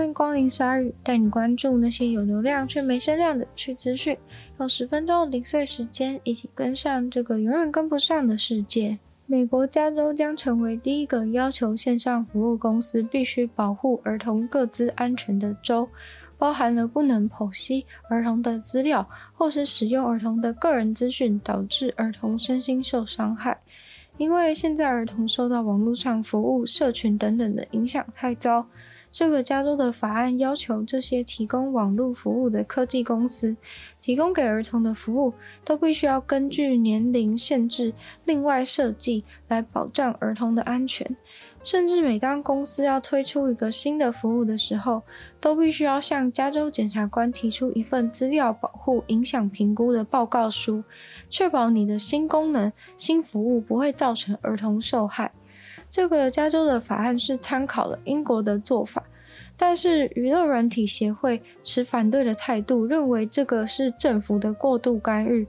欢迎光临鲨语，带你关注那些有流量却没声量的趣资讯。用十分钟零碎时间，一起跟上这个永远跟不上的世界。美国加州将成为第一个要求线上服务公司必须保护儿童个资安全的州，包含了不能剖析儿童的资料，或是使用儿童的个人资讯，导致儿童身心受伤害。因为现在儿童受到网络上服务、社群等等的影响太糟。这个加州的法案要求这些提供网络服务的科技公司，提供给儿童的服务都必须要根据年龄限制另外设计来保障儿童的安全。甚至每当公司要推出一个新的服务的时候，都必须要向加州检察官提出一份资料保护影响评估的报告书，确保你的新功能、新服务不会造成儿童受害。这个加州的法案是参考了英国的做法，但是娱乐软体协会持反对的态度，认为这个是政府的过度干预。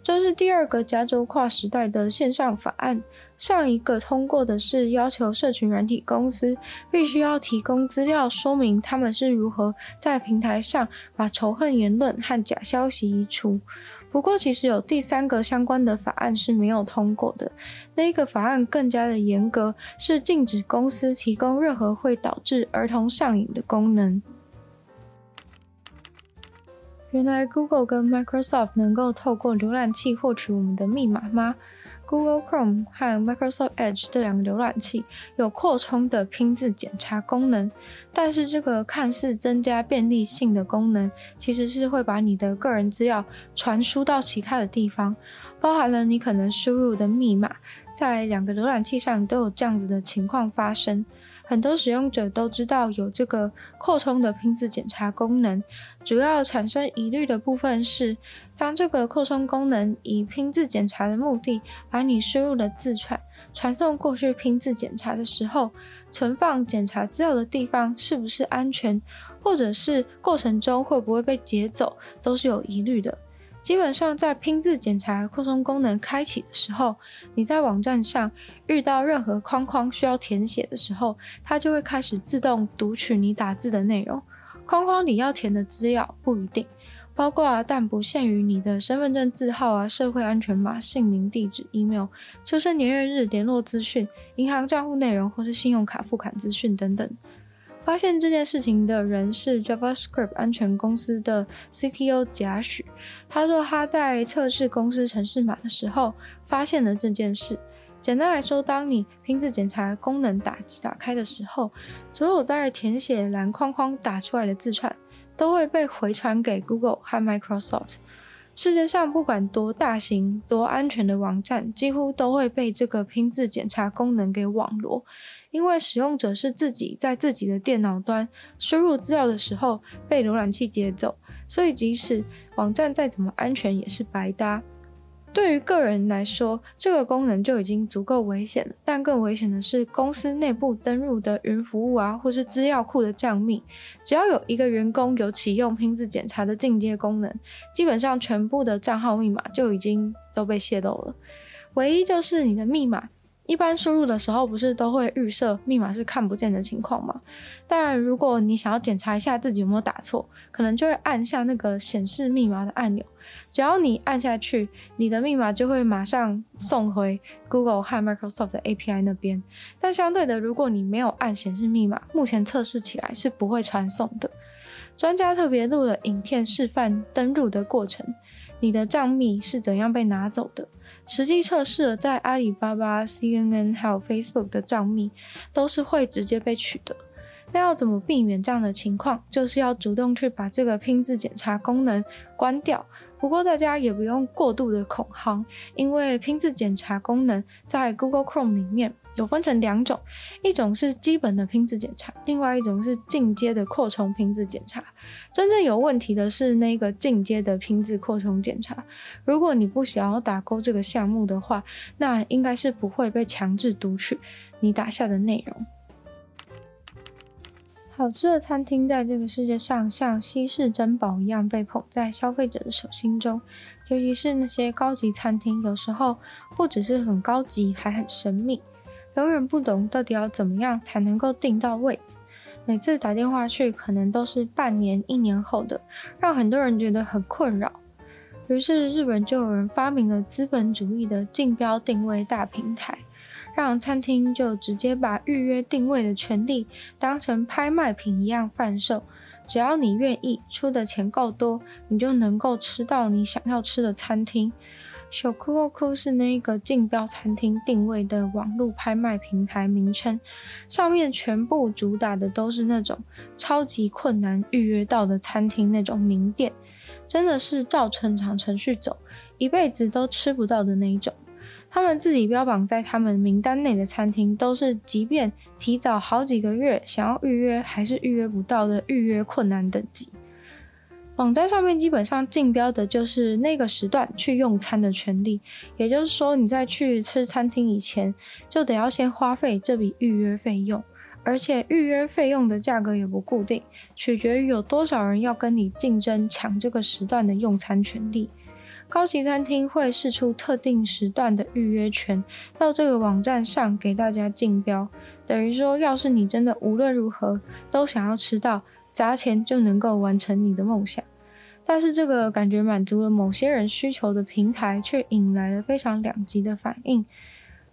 这是第二个加州跨时代的线上法案。上一个通过的是要求社群软体公司必须要提供资料，说明他们是如何在平台上把仇恨言论和假消息移除。不过，其实有第三个相关的法案是没有通过的。那一个法案更加的严格，是禁止公司提供任何会导致儿童上瘾的功能。原来 Google 跟 Microsoft 能够透过浏览器获取我们的密码吗？Google Chrome 和 Microsoft Edge 这两个浏览器有扩充的拼字检查功能，但是这个看似增加便利性的功能，其实是会把你的个人资料传输到其他的地方，包含了你可能输入的密码，在两个浏览器上都有这样子的情况发生。很多使用者都知道有这个扩充的拼字检查功能，主要产生疑虑的部分是，当这个扩充功能以拼字检查的目的把你输入的字串传送过去拼字检查的时候，存放检查资料的地方是不是安全，或者是过程中会不会被劫走，都是有疑虑的。基本上，在拼字检查扩充功能开启的时候，你在网站上遇到任何框框需要填写的时候，它就会开始自动读取你打字的内容。框框里要填的资料不一定，包括，但不限于你的身份证字号啊、社会安全码、姓名、地址、email、出生年月日、联络资讯、银行账户内容或是信用卡付款资讯等等。发现这件事情的人是 JavaScript 安全公司的 CTO 贾许。他说他在测试公司程式码的时候发现了这件事。简单来说，当你拼字检查功能打打开的时候，所有在填写蓝框框打出来的字串都会被回传给 Google 和 Microsoft。世界上不管多大型、多安全的网站，几乎都会被这个拼字检查功能给网罗。因为使用者是自己在自己的电脑端输入资料的时候被浏览器劫走，所以即使网站再怎么安全也是白搭。对于个人来说，这个功能就已经足够危险了。但更危险的是，公司内部登入的云服务啊，或是资料库的账密，只要有一个员工有启用拼字检查的进阶功能，基本上全部的账号密码就已经都被泄露了。唯一就是你的密码。一般输入的时候，不是都会预设密码是看不见的情况吗？但如果你想要检查一下自己有没有打错，可能就会按下那个显示密码的按钮。只要你按下去，你的密码就会马上送回 Google 和 Microsoft 的 API 那边。但相对的，如果你没有按显示密码，目前测试起来是不会传送的。专家特别录了影片示范登录的过程，你的账密是怎样被拿走的。实际测试了，在阿里巴巴、CNN 还有 Facebook 的账密都是会直接被取的。那要怎么避免这样的情况？就是要主动去把这个拼字检查功能关掉。不过大家也不用过度的恐慌，因为拼字检查功能在 Google Chrome 里面有分成两种，一种是基本的拼字检查，另外一种是进阶的扩充拼字检查。真正有问题的是那个进阶的拼字扩充检查。如果你不想要打勾这个项目的话，那应该是不会被强制读取你打下的内容。好吃的餐厅在这个世界上像稀世珍宝一样被捧在消费者的手心中，尤其是那些高级餐厅，有时候不只是很高级，还很神秘，永远不懂到底要怎么样才能够订到位子。每次打电话去可能都是半年、一年后的，让很多人觉得很困扰。于是日本就有人发明了资本主义的竞标定位大平台，让餐厅就直接把预约定位的权利当成拍卖品一样贩售。只要你愿意出的钱够多，你就能够吃到你想要吃的餐厅。小酷欧酷是那个竞标餐厅定位的网络拍卖平台名称，上面全部主打的都是那种超级困难预约到的餐厅那种名店，真的是照正常程序走，一辈子都吃不到的那一种。他们自己标榜在他们名单内的餐厅，都是即便提早好几个月想要预约，还是预约不到的预约困难等级。网站上面基本上竞标的就是那个时段去用餐的权利，也就是说你在去吃餐厅以前，就得要先花费这笔预约费用，而且预约费用的价格也不固定，取决于有多少人要跟你竞争抢这个时段的用餐权利。高级餐厅会试出特定时段的预约权到这个网站上给大家竞标，等于说，要是你真的无论如何都想要吃到，砸钱就能够完成你的梦想。但是这个感觉满足了某些人需求的平台，却引来了非常两极的反应。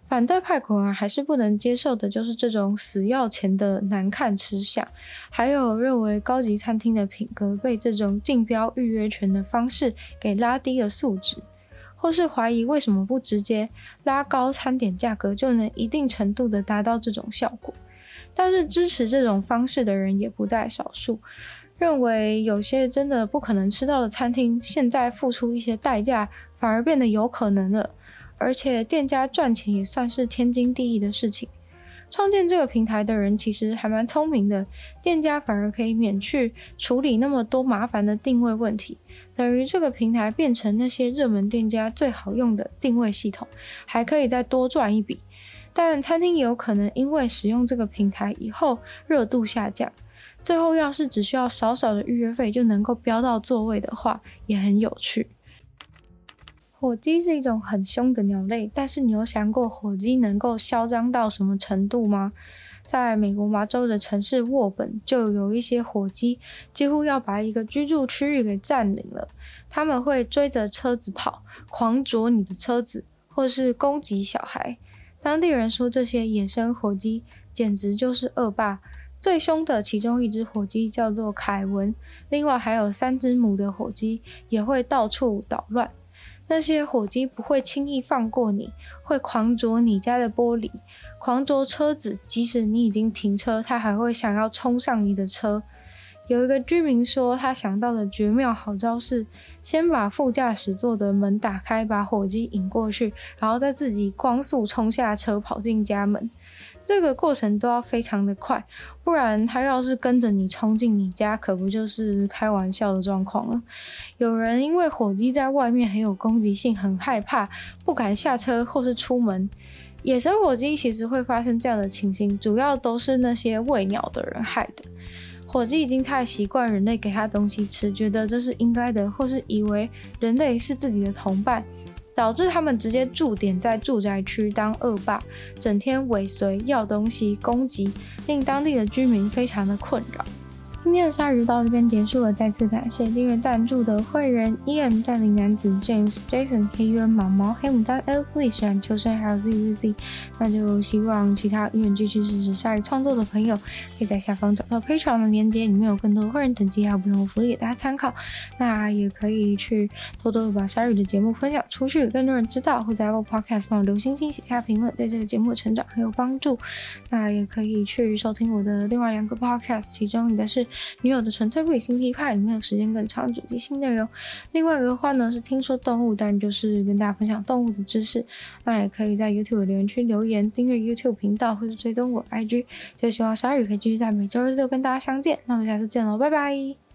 反对派果然还是不能接受的，就是这种死要钱的难看吃相，还有认为高级餐厅的品格被这种竞标预约权的方式给拉低了素质，或是怀疑为什么不直接拉高餐点价格就能一定程度的达到这种效果。但是支持这种方式的人也不在少数，认为有些真的不可能吃到的餐厅，现在付出一些代价，反而变得有可能了。而且店家赚钱也算是天经地义的事情。创建这个平台的人其实还蛮聪明的，店家反而可以免去处理那么多麻烦的定位问题，等于这个平台变成那些热门店家最好用的定位系统，还可以再多赚一笔。但餐厅也有可能因为使用这个平台以后热度下降，最后要是只需要少少的预约费就能够标到座位的话，也很有趣。火鸡是一种很凶的鸟类，但是你有想过火鸡能够嚣张到什么程度吗？在美国麻州的城市沃本，就有一些火鸡几乎要把一个居住区域给占领了。他们会追着车子跑，狂啄你的车子，或是攻击小孩。当地人说，这些野生火鸡简直就是恶霸。最凶的其中一只火鸡叫做凯文，另外还有三只母的火鸡也会到处捣乱。那些火鸡不会轻易放过你，会狂啄你家的玻璃，狂啄车子。即使你已经停车，它还会想要冲上你的车。有一个居民说，他想到的绝妙好招是，先把副驾驶座的门打开，把火鸡引过去，然后再自己光速冲下车，跑进家门。这个过程都要非常的快，不然他要是跟着你冲进你家，可不就是开玩笑的状况了。有人因为火鸡在外面很有攻击性，很害怕，不敢下车或是出门。野生火鸡其实会发生这样的情形，主要都是那些喂鸟的人害的。火鸡已经太习惯人类给他东西吃，觉得这是应该的，或是以为人类是自己的同伴。导致他们直接驻点在住宅区当恶霸，整天尾随、要东西、攻击，令当地的居民非常的困扰。今天的鲨鱼到这边结束了，再次感谢订阅赞助的会员：Ian、淡林男子、James、Jason、黑渊、毛毛、黑牡丹、Elvis、冉秋生，还有 ZZZ。那就希望其他愿意继续支持鲨鱼创作的朋友，可以在下方找到 Patreon 的链接，里面有更多的会员等级还有不同的福利给大家参考。那也可以去多多的把鲨鱼的节目分享出去，更多人知道，或在 Apple Podcast 帮我留星星、写下评论，对这个节目的成长很有帮助。那也可以去收听我的另外两个 Podcast，其中一个是。女友的纯粹不理性批判里面有时间更长、主题性内容。另外一个的话呢，是听说动物，当然就是跟大家分享动物的知识。那也可以在 YouTube 留言区留言，订阅 YouTube 频道或者追踪我 IG。就希望鲨鱼可以继续在每周日都跟大家相见。那我们下次见喽，拜拜。